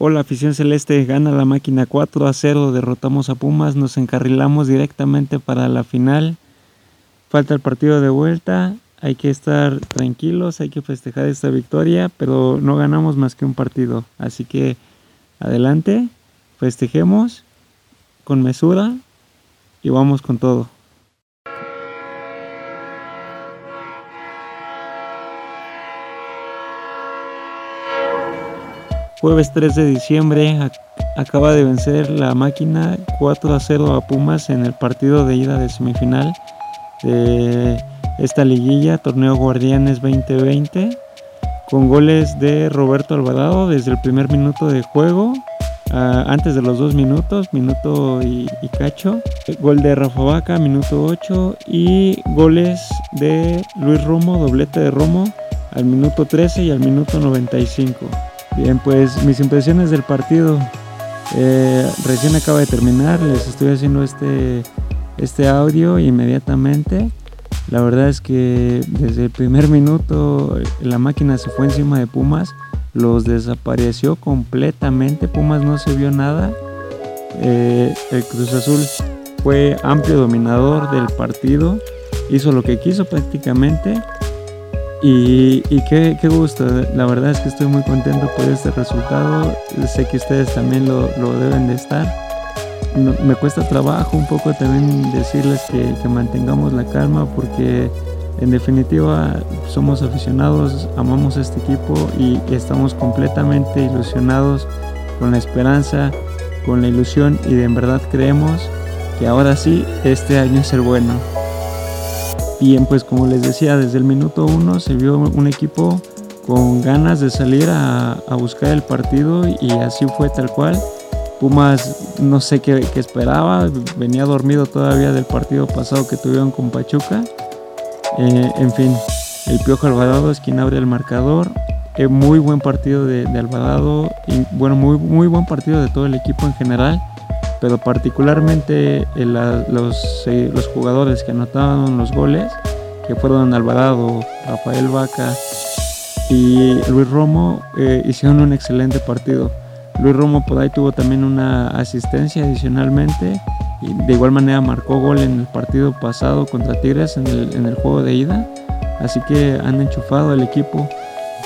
Hola afición celeste, gana la máquina 4 a 0, derrotamos a Pumas, nos encarrilamos directamente para la final. Falta el partido de vuelta, hay que estar tranquilos, hay que festejar esta victoria, pero no ganamos más que un partido. Así que adelante, festejemos con mesura y vamos con todo. Jueves 3 de diciembre acaba de vencer la máquina 4 a 0 a Pumas en el partido de ida de semifinal de esta liguilla, Torneo Guardianes 2020, con goles de Roberto Alvarado desde el primer minuto de juego, antes de los dos minutos, minuto y, y, cacho, gol de Rafa Vaca, minuto 8 y goles de Luis Romo, doblete de Romo al minuto 13 y al minuto 95. Bien, pues mis impresiones del partido. Eh, recién acaba de terminar, les estoy haciendo este, este audio inmediatamente. La verdad es que desde el primer minuto la máquina se fue encima de Pumas, los desapareció completamente, Pumas no se vio nada. Eh, el Cruz Azul fue amplio dominador del partido, hizo lo que quiso prácticamente y, qué, gusto, la verdad es que estoy muy contento por este resultado. Sé que ustedes también lo, deben de estar. me cuesta trabajo un poco también decirles que, mantengamos la calma porque en definitiva somos aficionados, amamos este equipo y estamos completamente ilusionados con la esperanza, con la ilusión y de en verdad creemos que ahora sí este año es el bueno. Bien, pues como les decía, desde el minuto uno se vio un equipo con ganas de salir a, buscar el partido y así fue tal cual. Pumas no sé qué, esperaba, venía dormido todavía del partido pasado que tuvieron con Pachuca. Eh, en fin, el Piojo Alvarado es quien abre el marcador. Eh, muy buen partido de, Alvarado y bueno, muy, muy buen partido de todo el equipo en general pero particularmente eh, los, eh, los, jugadores que anotaban los goles, que fueron Alvarado, Rafael Vaca y Luis Romo, eh, hicieron un excelente partido. Luis Romo por tuvo también una asistencia adicionalmente y de igual manera marcó gol en el partido pasado contra Tigres en el, en el juego de ida. Así que han enchufado el equipo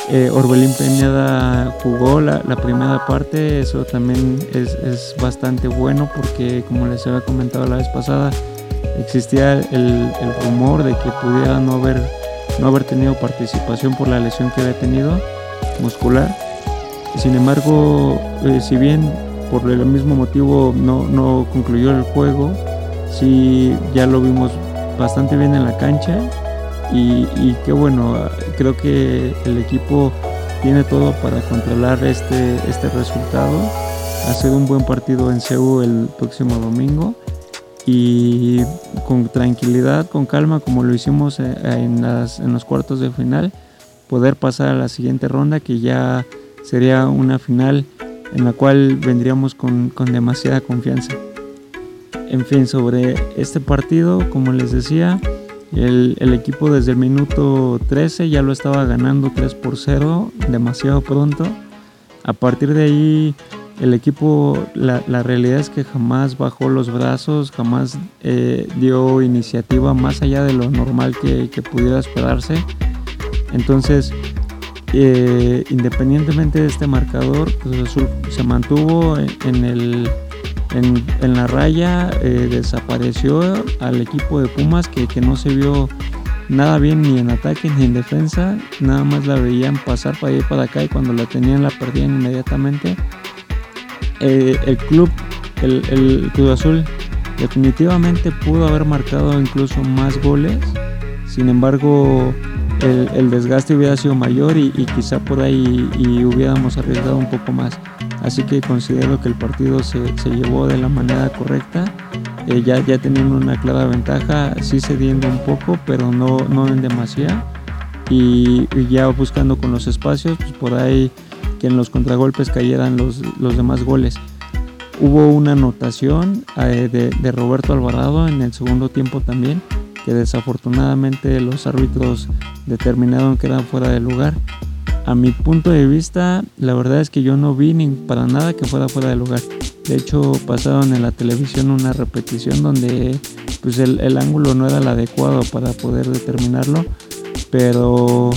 eh, Orbelín Peñada jugó la, primera parte, eso también es, bastante bueno porque como les había comentado la vez pasada, existía el, rumor de que pudiera no haber, no haber tenido participación por la lesión que había tenido muscular. Sin embargo, eh, si bien por el mismo motivo no, no concluyó el juego, sí ya lo vimos bastante bien en la cancha y, y qué bueno, creo que el equipo tiene todo para controlar este, este resultado, hacer un buen partido en CEU el próximo domingo y con tranquilidad, con calma, como lo hicimos eh, en, las, en los cuartos de final, poder pasar a la siguiente ronda que ya sería una final en la cual vendríamos con, con demasiada confianza. En fin, sobre este partido, como les decía, el, equipo desde el minuto 13 ya lo estaba ganando 3 por 0, demasiado pronto. A partir de ahí el equipo, la, realidad es que jamás bajó los brazos, jamás eh, dio iniciativa más allá de lo normal que, pudiera esperarse. Entonces, eh, independientemente de este marcador, pues se mantuvo en el en, la raya eh, desapareció al equipo de Pumas que, no se vio nada bien ni en ataque ni en defensa, nada más la veían pasar para ir para acá y cuando la tenían la perdían inmediatamente. Eh, el club, el, el Cruz Azul, definitivamente pudo haber marcado incluso más goles, sin embargo el, desgaste hubiera sido mayor y, quizá por ahí hubiéramos arriesgado un poco más. Así que considero que el partido se, llevó de la manera correcta. Eh, ya, ya teniendo una clara ventaja, sí cediendo un poco, pero no, no en demasía. Y, ya buscando con los espacios, pues por ahí que en los contragolpes cayeran los, los demás goles. Hubo una anotación eh, de, de Roberto Alvarado en el segundo tiempo también, que desafortunadamente los árbitros determinaron que eran fuera de lugar. A mi punto de vista, la verdad es que yo no vi ni para nada que fuera fuera de lugar. De hecho, pasaron en la televisión una repetición donde pues el, ángulo no era el adecuado para poder determinarlo. Pero,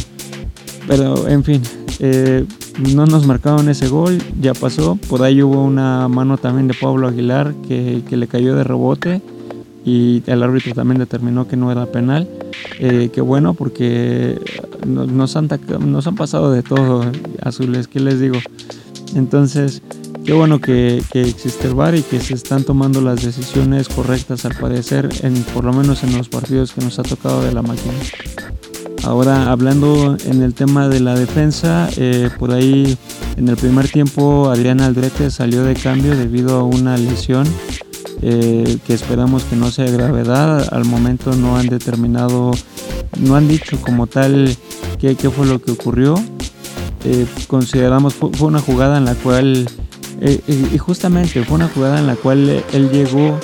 pero en fin, eh, no nos marcaron ese gol, ya pasó. Por ahí hubo una mano también de Pablo Aguilar que, que le cayó de rebote y el árbitro también determinó que no era penal. Eh, qué bueno porque nos han, nos han pasado de todo, azules, ¿qué les digo? Entonces, qué bueno que, existe el VAR y que se están tomando las decisiones correctas al parecer, en, por lo menos en los partidos que nos ha tocado de la máquina. Ahora hablando en el tema de la defensa, eh, por ahí en el primer tiempo Adrián Aldrete salió de cambio debido a una lesión eh, que esperamos que no sea gravedad. Al momento no han determinado, no han dicho como tal qué, qué fue lo que ocurrió. Eh, consideramos fue, una jugada en la cual, eh, y justamente fue una jugada en la cual él llegó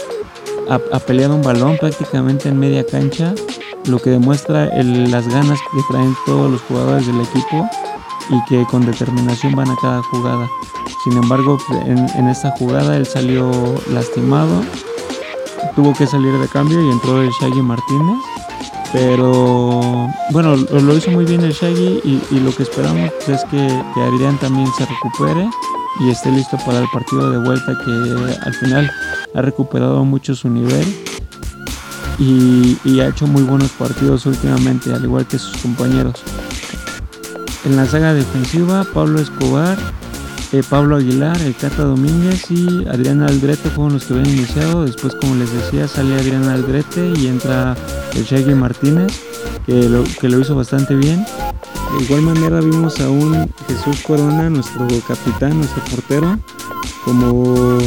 a, a, pelear un balón prácticamente en media cancha, lo que demuestra el, las ganas que traen todos los jugadores del equipo y que con determinación van a cada jugada. Sin embargo, en, esta jugada él salió lastimado, tuvo que salir de cambio y entró el Shaggy Martínez. Pero bueno, lo, hizo muy bien el Shaggy y, lo que esperamos es que, que, Adrián también se recupere y esté listo para el partido de vuelta que al final ha recuperado mucho su nivel y, y ha hecho muy buenos partidos últimamente, al igual que sus compañeros. En la saga defensiva, Pablo Escobar eh, Pablo Aguilar, el Cata Domínguez y Adriana Aldrete fueron los que habían iniciado. Después, como les decía, sale Adriana Aldrete y entra el Shaggy Martínez, que lo, que lo hizo bastante bien. De igual manera vimos a un Jesús Corona, nuestro capitán, nuestro portero, como,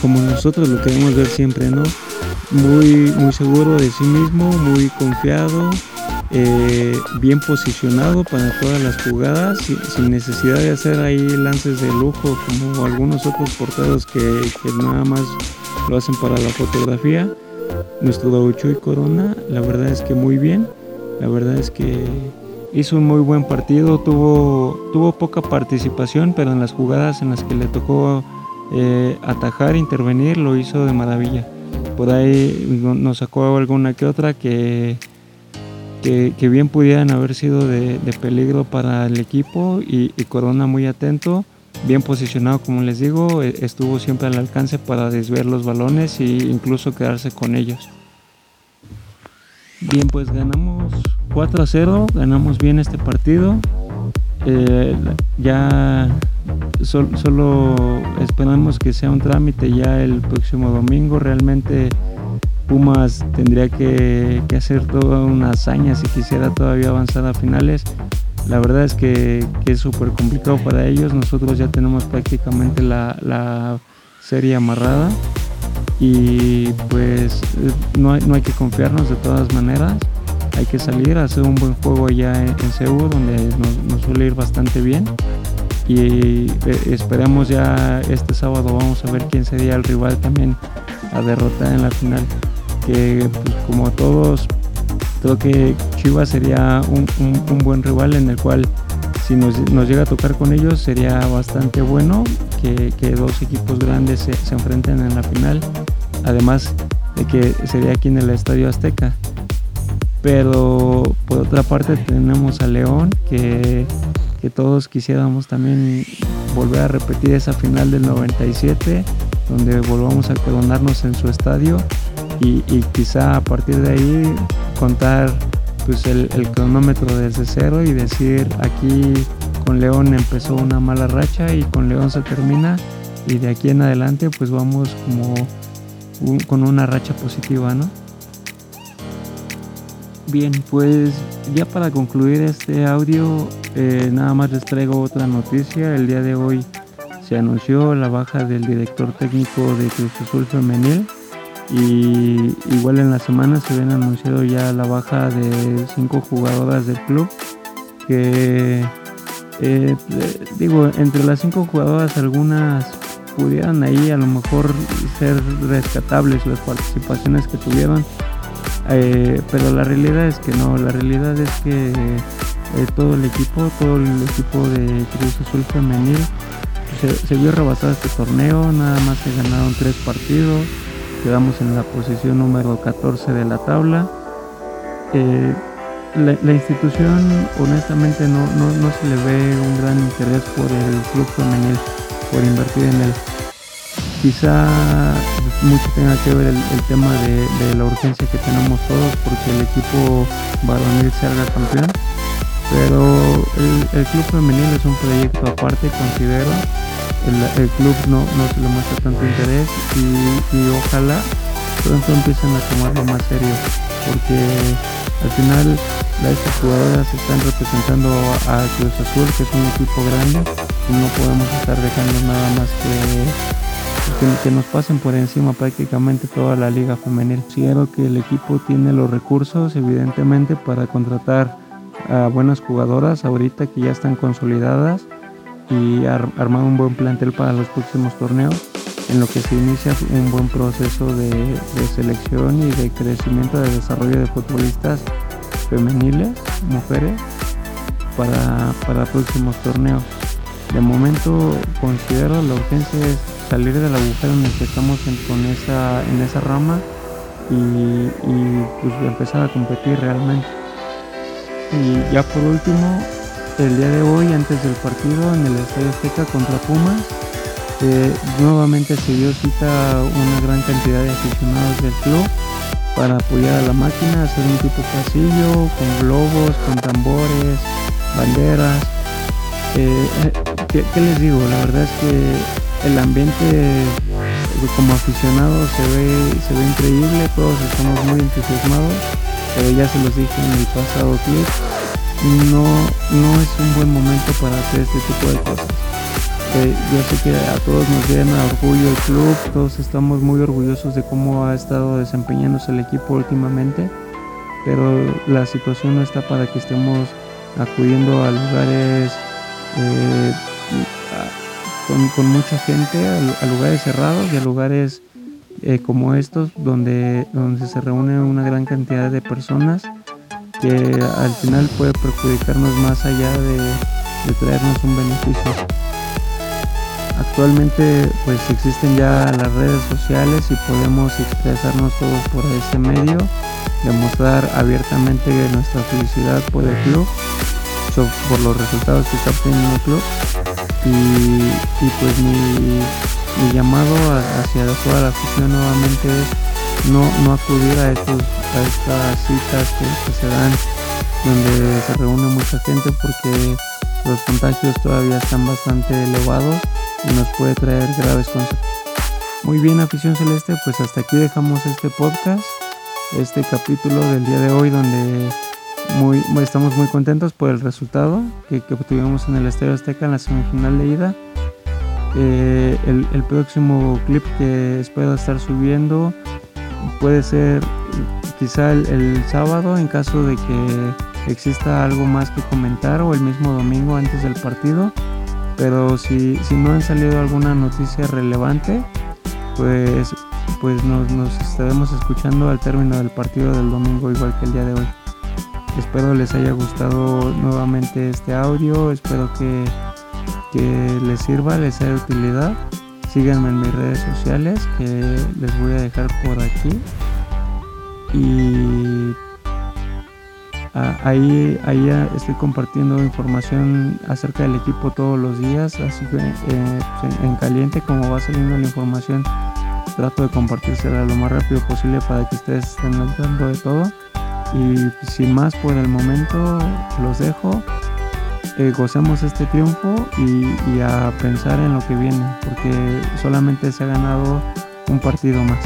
como nosotros lo queremos ver siempre, ¿no? Muy, muy seguro de sí mismo, muy confiado, eh, bien posicionado para todas las jugadas sin necesidad de hacer ahí lances de lujo como algunos otros porteros que, nada más lo hacen para la fotografía. Nuestro y Corona, la verdad es que muy bien, la verdad es que hizo un muy buen partido, tuvo, tuvo poca participación, pero en las jugadas en las que le tocó eh, atajar, intervenir, lo hizo de maravilla. Por ahí nos sacó alguna que otra que que, bien pudieran haber sido de, peligro para el equipo y, Corona muy atento, bien posicionado como les digo, e, estuvo siempre al alcance para desviar los balones e incluso quedarse con ellos. Bien, pues ganamos 4 a 0, ganamos bien este partido. Eh, ya solo esperamos que sea un trámite ya el próximo domingo. Realmente Pumas tendría que, hacer toda una hazaña si quisiera todavía avanzar a finales. La verdad es que, es súper complicado para ellos. Nosotros ya tenemos prácticamente la, serie amarrada y pues no hay, que confiarnos de todas maneras. Hay que salir hacer un buen juego allá en, en donde nos, suele ir bastante bien. Y eh, esperemos ya este sábado, vamos a ver quién sería el rival también a derrotar en la final que pues, como todos creo que Chivas sería un, buen rival en el cual si nos, llega a tocar con ellos sería bastante bueno que, dos equipos grandes se, enfrenten en la final además de que sería aquí en el Estadio Azteca. Pero por otra parte tenemos a León que, que todos quisiéramos también volver a repetir esa final del 97 donde volvamos a coronarnos en su estadio y, quizá a partir de ahí contar pues el, cronómetro desde cero y decir aquí con León empezó una mala racha y con León se termina y de aquí en adelante pues vamos como con una racha positiva, ¿no? Bien, pues ya para concluir este audio, eh, nada más les traigo otra noticia. El día de hoy se anunció la baja del director técnico de Cruz Azul Femenil y igual en la semana se habían anunciado ya la baja de cinco jugadoras del club que eh, digo entre las cinco jugadoras algunas pudieran ahí a lo mejor ser rescatables las participaciones que tuvieron eh, pero la realidad es que no la realidad es que eh, todo el equipo, todo el equipo de Cruz Azul Femenil se, vio rebasado este torneo, nada más se ganaron tres partidos, quedamos en la posición número 14 de la tabla. Eh, la, institución honestamente no, no, se le ve un gran interés por el club femenil, por invertir en él. Quizá mucho tenga que ver el, tema de, la urgencia que tenemos todos porque el equipo varonil salga campeón pero el, club femenil es un proyecto aparte considero el, club no, se le muestra tanto interés y, ojalá pronto empiecen a tomarlo más serio porque al final estas jugadoras están representando a Cruz Azul que es un equipo grande y no podemos estar dejando nada más que que, nos pasen por encima prácticamente toda la liga femenil. Considero que el equipo tiene los recursos evidentemente para contratar a buenas jugadoras ahorita que ya están consolidadas y armar un buen plantel para los próximos torneos en lo que se inicia un buen proceso de, selección y de crecimiento de desarrollo de futbolistas femeniles, mujeres, para, para próximos torneos. De momento considero la urgencia es salir del agujero en el que estamos en, con esa, en esa rama y, pues empezar a competir realmente. Y ya por último, el día de hoy, antes del partido en el Estadio Azteca contra Pumas, eh, nuevamente se dio cita una gran cantidad de aficionados del club para apoyar a la máquina, hacer un tipo pasillo con globos, con tambores, banderas. Eh, eh, ¿qué, les digo? La verdad es que el ambiente como aficionado se ve, se ve increíble, todos estamos muy entusiasmados pero ya se los dije en el pasado clip, no, no es un buen momento para hacer este tipo de cosas. Eh, yo sé que a todos nos llena orgullo el club, todos estamos muy orgullosos de cómo ha estado desempeñándose el equipo últimamente, pero la situación no está para que estemos acudiendo a lugares eh, con, mucha gente, a lugares cerrados y a lugares eh, como estos donde, donde se reúne una gran cantidad de personas que al final puede perjudicarnos más allá de, traernos un beneficio. Actualmente pues existen ya las redes sociales y podemos expresarnos todos por ese medio, demostrar abiertamente nuestra felicidad por el club, por los resultados que está obteniendo el club y, y pues mi, mi llamado hacia toda la afición nuevamente es no, no acudir a, estos, estas citas que, se dan donde se reúne mucha gente porque los contagios todavía están bastante elevados y nos puede traer graves consecuencias. Muy bien, afición celeste, pues hasta aquí dejamos este podcast, este capítulo del día de hoy donde muy, estamos muy contentos por el resultado que, obtuvimos en el Estadio Azteca en la semifinal de ida eh, el, próximo clip que espero estar subiendo puede ser quizá el, sábado en caso de que exista algo más que comentar o el mismo domingo antes del partido. Pero si, si no han salido alguna noticia relevante, pues, pues nos, nos estaremos escuchando al término del partido del domingo igual que el día de hoy. Espero les haya gustado nuevamente este audio, espero que que les sirva, les sea de utilidad. Síganme en mis redes sociales que les voy a dejar por aquí. Y ahí, ahí estoy compartiendo información acerca del equipo todos los días. Así que eh, en caliente como va saliendo la información trato de compartírsela lo más rápido posible para que ustedes estén al tanto de todo. Y sin más por el momento los dejo. Eh, gocemos este triunfo y a pensar en lo que viene, porque solamente se ha ganado un partido más.